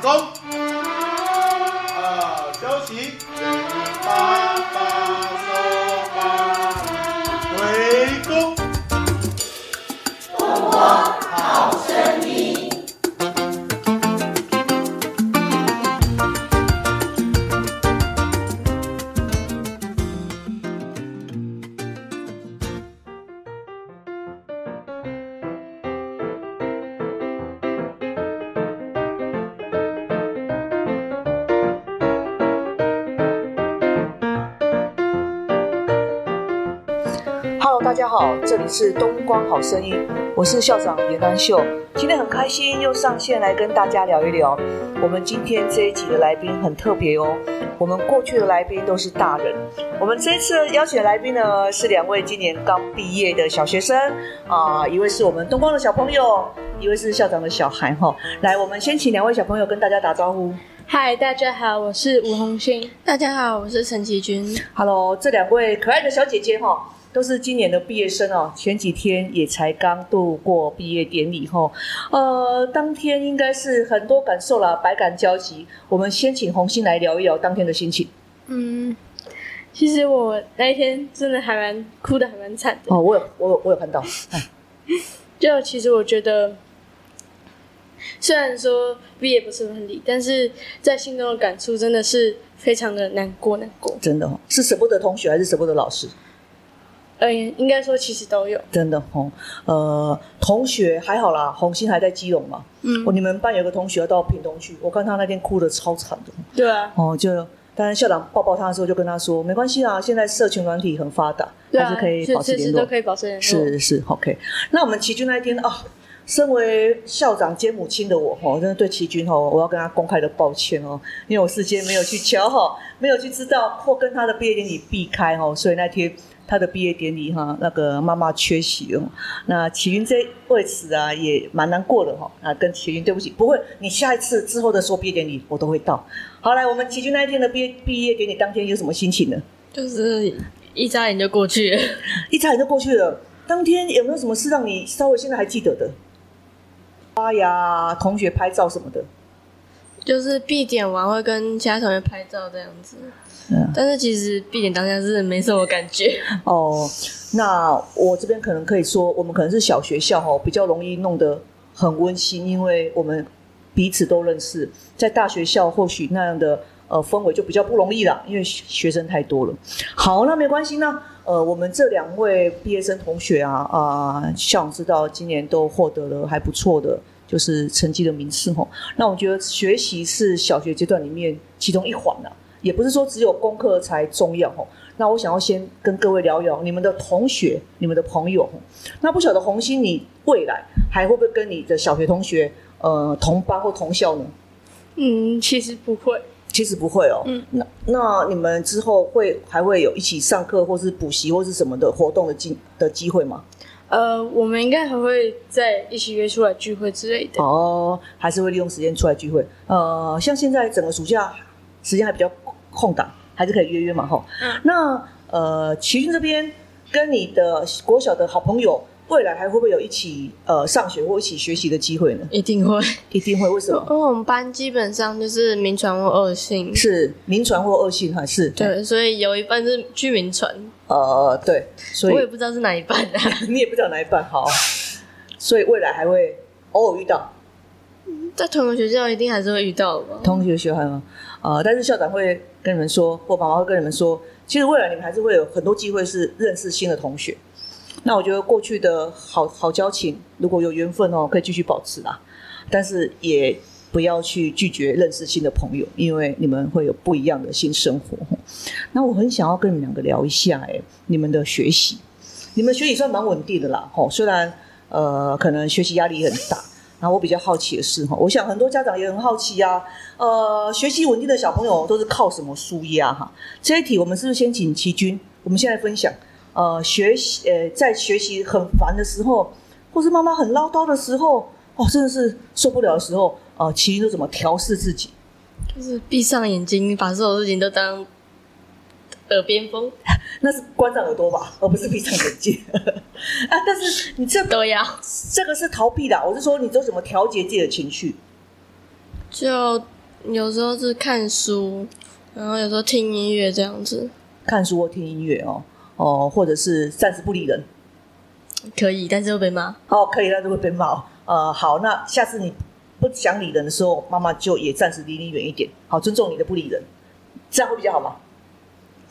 场中，家好，这里是东光好声音，我是校长严安秀。今天很开心又上线来跟大家聊一聊。我们今天这一集的来宾很特别哦，我们过去的来宾都是大人，我们这次邀请的来宾呢是两位今年刚毕业的小学生啊、一位是我们东光的小朋友，一位是校长的小孩哈、来，我们先请两位小朋友跟大家打招呼。嗨，大家好，我是吴红星。大家好，我是陈其君。Hello，这两位可爱的小姐姐哈、都是今年的毕业生哦。前几天也才刚度过毕业典礼哦、呃，当天应该是很多感受啦，百感交集。我们先请红星来聊一聊当天的心情嗯，其实我那一天真的还蛮哭的，还蛮惨的。哦。我有，我有，我有看到。哎 就其实我觉得，虽然说毕业不是很理，但是在心中的感触真的是非常的难过，难过。真的哦，是舍不得同学还是舍不得老师？嗯，应该说其实都有。真的哦，呃，同学还好啦，红星还在基隆嘛。嗯哦，你们班有个同学要到屏东去，我看他那天哭的超惨的。对啊，哦，就当然校长抱抱他的时候就跟他说，没关系啊，现在社群软体很发达，对啊，还是可以保持联络随时都。可以保持联络。是是，OK。那我们齐聚那一天啊，身为校长兼母亲的我哦，真的对齐军哦，我要跟他公开的抱歉哦，因为我事先没有去瞧哈，没有去知道或跟他的毕业典礼避开哦，所以那天他的毕业典礼哈，那个妈妈缺席哦。那齐军这为此啊也蛮难过的哈，啊，跟齐军对不起，不会，你下一次之后的说毕业典礼我都会到。好，来，我们齐军那一天的毕业毕业典礼当天有什么心情呢？就是一眨眼就过去了。一眨眼就过去了。当天有没有什么事让你稍微现在还记得的？花呀，同学拍照什么的。就是必点完会跟其他同学拍照这样子，嗯，但是其实必点当下是没什么感觉。哦，那我这边可能可以说，我们可能是小学校哦，比较容易弄得很温馨，因为我们彼此都认识。在大学校或许那样的呃氛围就比较不容易啦，因为学生太多了。好，那没关系。那呃，我们这两位毕业生同学啊啊、校长知道今年都获得了还不错的。就是成绩的名次吼，那我觉得学习是小学阶段里面其中一环啦，也不是说只有功课才重要吼。那我想要先跟各位聊一聊你们的同学、你们的朋友吼。那不晓得红星，你未来还会不会跟你的小学同学呃同班或同校呢？嗯，其实不会。其实不会哦。嗯，那那你们之后会还会有一起上课或是补习或是什么的活动的机的机会吗？呃，我们应该还会再一起约出来聚会之类的。哦，还是会利用时间出来聚会。呃，像现在整个暑假时间还比较空档，还是可以约约嘛吼。嗯那呃，奇骏这边跟你的国小的好朋友，未来还会不会有一起呃上学或一起学习的机会呢？一定会，一定会，为什么？因为我们班基本上就是民传或二性，是民传或二性还是？对，所以有一半是去民传，呃，对，所以我也不知道是哪一半啊。你也不知道哪一半好，所以未来还会偶尔遇到在同个学校一定还是会遇到？同学学校吗？呃，但是校长会跟你们说，或妈妈会跟你们说，其实未来你们还是会有很多机会是认识新的同学。那我觉得过去的好好交情，如果有缘分哦，可以继续保持啦。但是也不要去拒绝认识新的朋友，因为你们会有不一样的新生活。那我很想要跟你们两个聊一下，哎，你们的学习，你们学习算蛮稳定的啦，吼，虽然呃可能学习压力很大。然后我比较好奇的是哈，我想很多家长也很好奇啊，呃，学习稳定的小朋友都是靠什么舒压哈？这一题我们是不是先请齐军？我们现在分享，呃，学习呃在学习很烦的时候，或是妈妈很唠叨的时候，哦，真的是受不了的时候，呃，其实都怎么调试自己？就是闭上眼睛，把所有事情都当耳边风，那是关上耳朵吧，而不是闭上眼睛 啊！但是你这都要。这个是逃避的，我是说你都怎么调节自己的情绪？就有时候是看书，然后有时候听音乐这样子，看书或听音乐哦，哦，或者是暂时不理人。可以，但是会被骂。哦，可以，但是会被骂。呃，好，那下次你不想理人的时候，妈妈就也暂时离你远一点，好，尊重你的不理人，这样会比较好吗？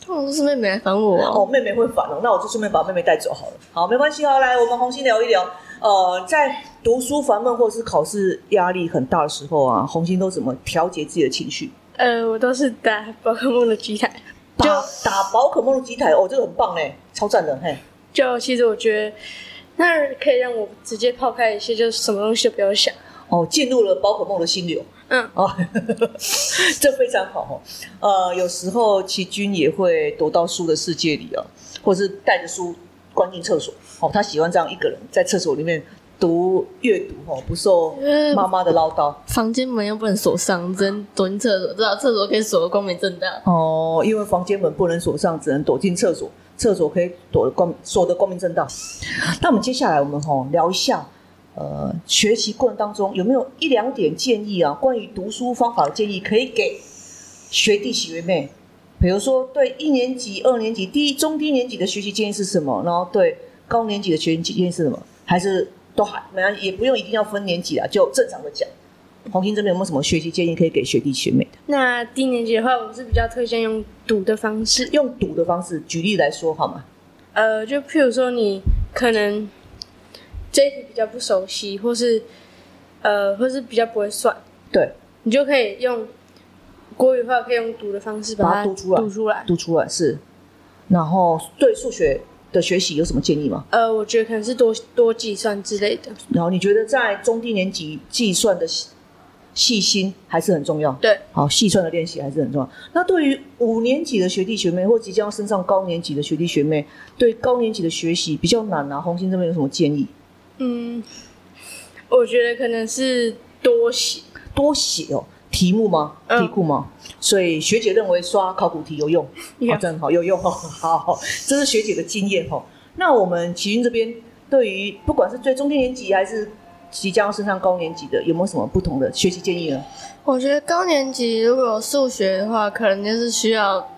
通常都是妹妹来烦我哦，妹妹会烦哦，那我就顺便把妹妹带走好了。好，没关系哦，来，我们红心聊一聊。呃，在读书烦闷或者是考试压力很大的时候啊，红心都怎么调节自己的情绪？呃，我都是打宝可梦的机台，打打宝可梦的机台哦，这个很棒哎，超赞的嘿。就其实我觉得，那可以让我直接抛开一些，就是什么东西都不要想。哦，进入了宝可梦的心流。嗯，哦，这非常好哦。呃，有时候奇军也会躲到书的世界里哦，或是带着书关进厕所。哦，他喜欢这样一个人在厕所里面读阅读哦，不受妈妈的唠叨。房间门又不能锁上，只能躲进厕所。知道厕所可以锁的光明正大。哦，因为房间门不能锁上，只能躲进厕所。厕所可以躲得光锁得光明正大。那我们接下来我们吼聊一下，呃，学习过程当中有没有一两点建议啊？关于读书方法的建议，可以给学弟学妹。比如说，对一年级、二年级、低中低年级的学习建议是什么？然后对高年级的学习建议是什么？还是都还没也不用一定要分年级啊，就正常的讲。黄金这边有没有什么学习建议可以给学弟学妹的？那低年级的话，我是比较推荐用读的方式。用读的方式，举例来说好吗？呃，就譬如说，你可能这一题比较不熟悉，或是呃，或是比较不会算，对，你就可以用国语的话，可以用读的方式把它读出来，读出来，读出来是。然后对数学的学习有什么建议吗？呃，我觉得可能是多多计算之类的。然后你觉得在中低年级计算的？细心还是很重要，对，好细算的练习还是很重要。那对于五年级的学弟学妹，或即将要升上高年级的学弟学妹，对高年级的学习比较难啊，红星这边有什么建议？嗯，我觉得可能是多写，多写哦，题目吗？题库吗？所以学姐认为刷考古题有用，好，真好，有用哦，好，这是学姐的经验哦。那我们启云这边对于不管是最中低年级还是即将要升上高年级的，有没有什么不同的学习建议呢？我觉得高年级如果有数学的话，可能就是需要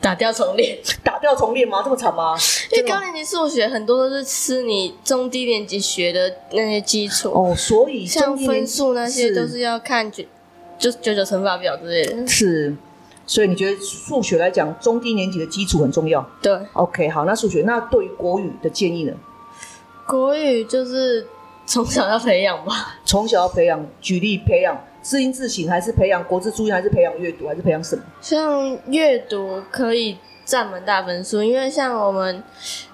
打掉重练。打掉重练吗？这么惨吗？因为高年级数学很多都是吃你中低年级学的那些基础哦，所以像分数那些都是要看九，就九九乘法表之类的。是，所以你觉得数学来讲，中低年级的基础很重要？对。OK，好，那数学那对于国语的建议呢？国语就是。从小要培养吧，从小要培养。举例培养字音字形，还是培养国字注音，还是培养阅读，还是培养什么？像阅读可以占蛮大分数，因为像我们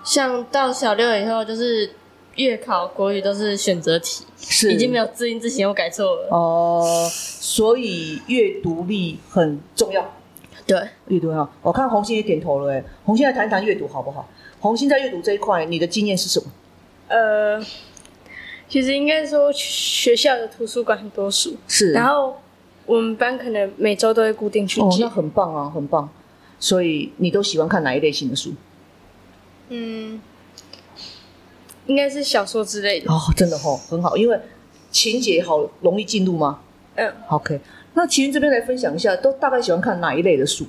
像到小六以后，就是月考国语都是选择题，是已经没有字音字形，我改错了哦。所以阅读力很重要。对，阅读哈，我看红星也点头了，哎，红星来谈谈阅读好不好？红星在阅读这一块，你的经验是什么？呃。其实应该说，学校的图书馆很多书，是。然后我们班可能每周都会固定去借，哦，那很棒啊，很棒。所以你都喜欢看哪一类型的书？嗯，应该是小说之类的。哦，真的哦，很好，因为情节好容易进入吗？嗯，OK。那齐云这边来分享一下，都大概喜欢看哪一类的书？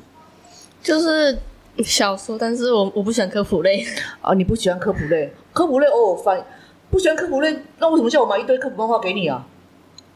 就是小说，但是我我不喜欢科普类。啊，你不喜欢科普类？科普类偶尔翻。不喜欢科普类，那为什么叫我买一堆科普漫画给你啊？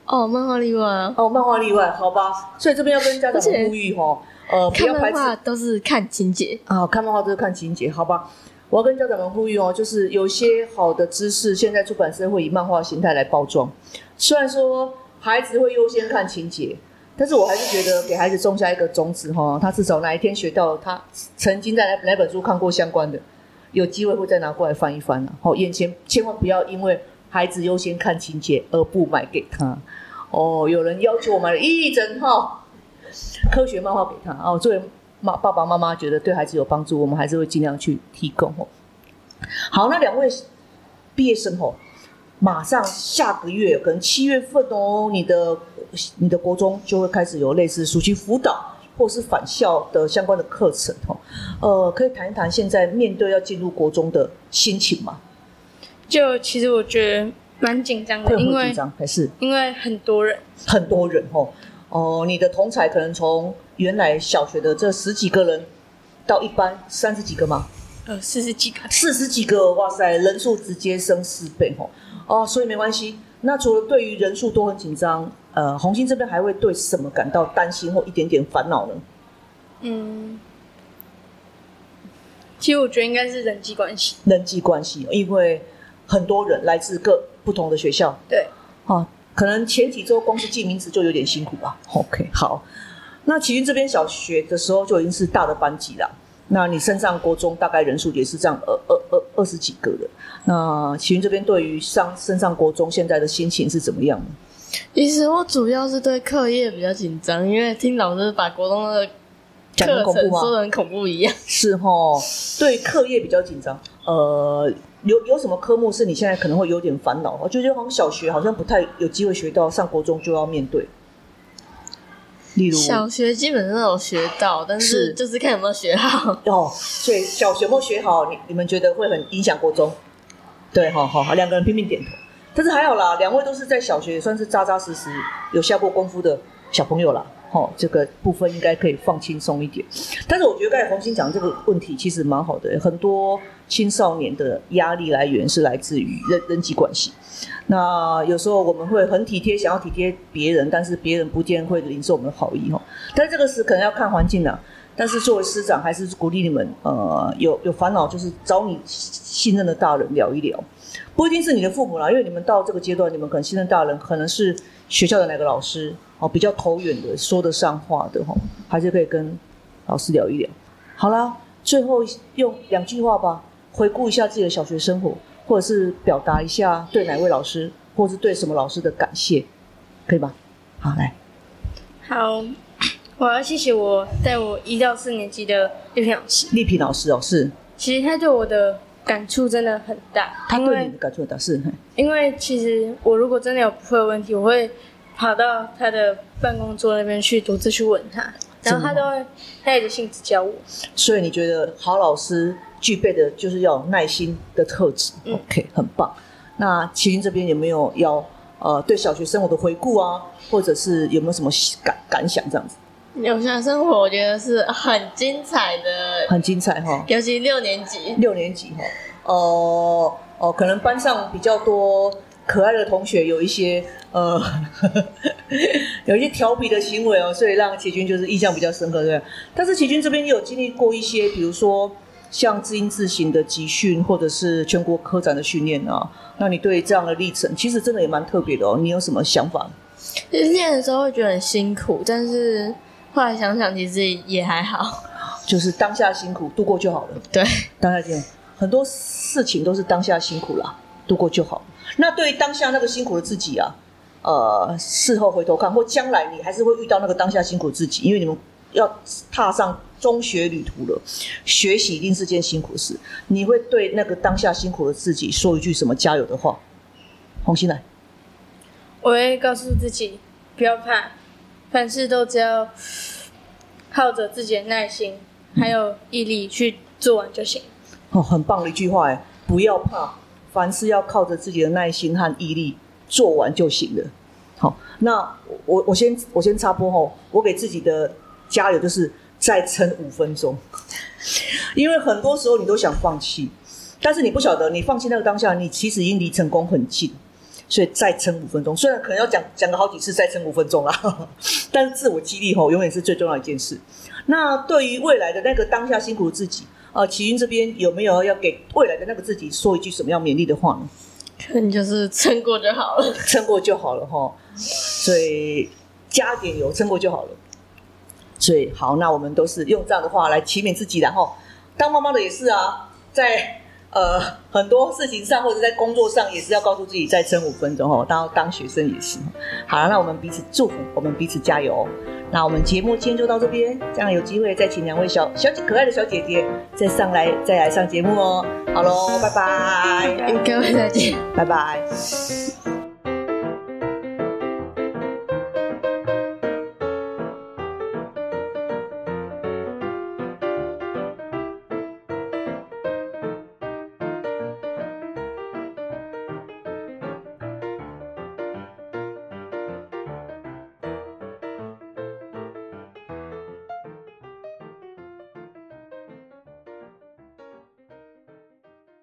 哦，漫画例外啊。哦，漫画例外，好吧。所以这边要跟家长呼吁哈，呃，不要排斥，都是看情节啊，看漫画都是看情节，好吧。我要跟家长们呼吁哦，就是有些好的知识，现在出版社会以漫画形态来包装。虽然说孩子会优先看情节，但是我还是觉得给孩子种下一个种子哈，他至少哪一天学到他曾经在哪哪本书看过相关的。有机会会再拿过来翻一翻了。好，眼前千万不要因为孩子优先看情节而不买给他。哦，有人要求我买了一整套科学漫画给他。哦，作为妈爸爸妈妈觉得对孩子有帮助，我们还是会尽量去提供。哦，好，那两位毕业生哦，马上下个月可能七月份哦，你的你的国中就会开始有类似暑期辅导。或是返校的相关的课程，哦，呃，可以谈一谈现在面对要进入国中的心情吗？就其实我觉得蛮紧张会的，因为很紧张，还是因为很多人，很多人哦。哦，你的同才可能从原来小学的这十几个人，到一班三十几个吗？呃，四十几个，四十几个，哇塞，人数直接升四倍哦。哦，所以没关系。那除了对于人数多很紧张，呃，红星这边还会对什么感到担心或一点点烦恼呢？嗯，其实我觉得应该是人际关系，人际关系，因为很多人来自各不同的学校，对，哦，可能前几周光是记名字就有点辛苦吧。OK，好，那启云这边小学的时候就已经是大的班级了，那你升上国中大概人数也是这样二二二二十几个人。那启云这边对于上升上国中现在的心情是怎么样呢？其实我主要是对课业比较紧张，因为听老师把国中的课讲得恐怖吗程说的很恐怖一样。是哈，对课业比较紧张。呃，有有什么科目是你现在可能会有点烦恼？我就觉得好像小学好像不太有机会学到，上国中就要面对。例如小学基本上都有学到，但是是就是看有没有学好。哦，所以小学有没有学好，你你们觉得会很影响国中？对，好好好，两个人拼命点头。但是还好啦，两位都是在小学算是扎扎实实有下过功夫的小朋友啦。哦，这个部分应该可以放轻松一点。但是我觉得刚才红星讲这个问题其实蛮好的，很多青少年的压力来源是来自于人人际关系。那有时候我们会很体贴，想要体贴别人，但是别人不见会领受我们的好意哦。但是这个是可能要看环境的。但是作为师长，还是鼓励你们，呃，有有烦恼就是找你信任的大人聊一聊，不一定是你的父母啦，因为你们到这个阶段，你们可能信任大人，可能是学校的哪个老师，哦，比较投缘的，说得上话的哈，还是可以跟老师聊一聊。好啦，最后用两句话吧，回顾一下自己的小学生活，或者是表达一下对哪位老师，或者是对什么老师的感谢，可以吧？好，来，好，我要谢谢我带我一到四年级的丽萍老师，丽萍老师哦，是其实他对我的感触真的很大，他对你的感触很大，是，因为其实我如果真的有不会的问题，我会跑到他的办公桌那边去独自去问他，然后他都会耐着性子教我。所以你觉得好老师具备的就是要有耐心的特质、嗯 o k 很棒。那麒麟这边有没有要呃对小学生活的回顾啊，或者是有没有什么感感想这样子？留下生活，我觉得是很精彩的，很精彩哈。尤其六年级。六年级哈，哦、哦，可能班上比较多可爱的同学，有一些呃，有一些调皮的行为哦，所以让齐军就是印象比较深刻，对？但是齐军这边也有经历过一些，比如说像自音自行的集训，或者是全国科展的训练啊。那你对这样的历程，其实真的也蛮特别的哦。你有什么想法？其实练的时候会觉得很辛苦，但是后来想想，其实也还好。就是当下辛苦度过就好了。对，当下辛苦，很多事情都是当下辛苦啦，度过就好。那对于当下那个辛苦的自己啊，呃，事后回头看，或将来你还是会遇到那个当下辛苦的自己，因为你们要踏上中学旅途了，学习一定是件辛苦的事。你会对那个当下辛苦的自己说一句什么加油的话？红心来，我会告诉自己不要怕，凡事都只要靠着自己的耐心还有毅力去做完就行。哦，很棒的一句话哎，不要怕，凡事要靠着自己的耐心和毅力做完就行了。好，那我我先我先插播哦，我给自己的加油就是再撑五分钟，因为很多时候你都想放弃，但是你不晓得你放弃那个当下，你其实已经离成功很近。所以再撑五分钟，虽然可能要讲讲个好几次再撑五分钟啦，但是自我激励吼永远是最重要一件事。那对于未来的那个当下辛苦的自己，呃，齐云这边有没有要给未来的那个自己说一句什么样勉励的话呢？可能就是撑过就好了。撑过就好了哈，所以加点油，撑过就好了。所以好，那我们都是用这样的话来启勉自己，然后当妈妈的也是啊，在呃很多事情上或者在工作上也是要告诉自己再撑五分钟哦。当当学生也是。好了，那我们彼此祝福，我们彼此加油。那我们节目今天就到这边，这样有机会再请两位小小姐可爱的小姐姐再上来再来上节目哦。好喽，拜拜，各位再见。拜拜。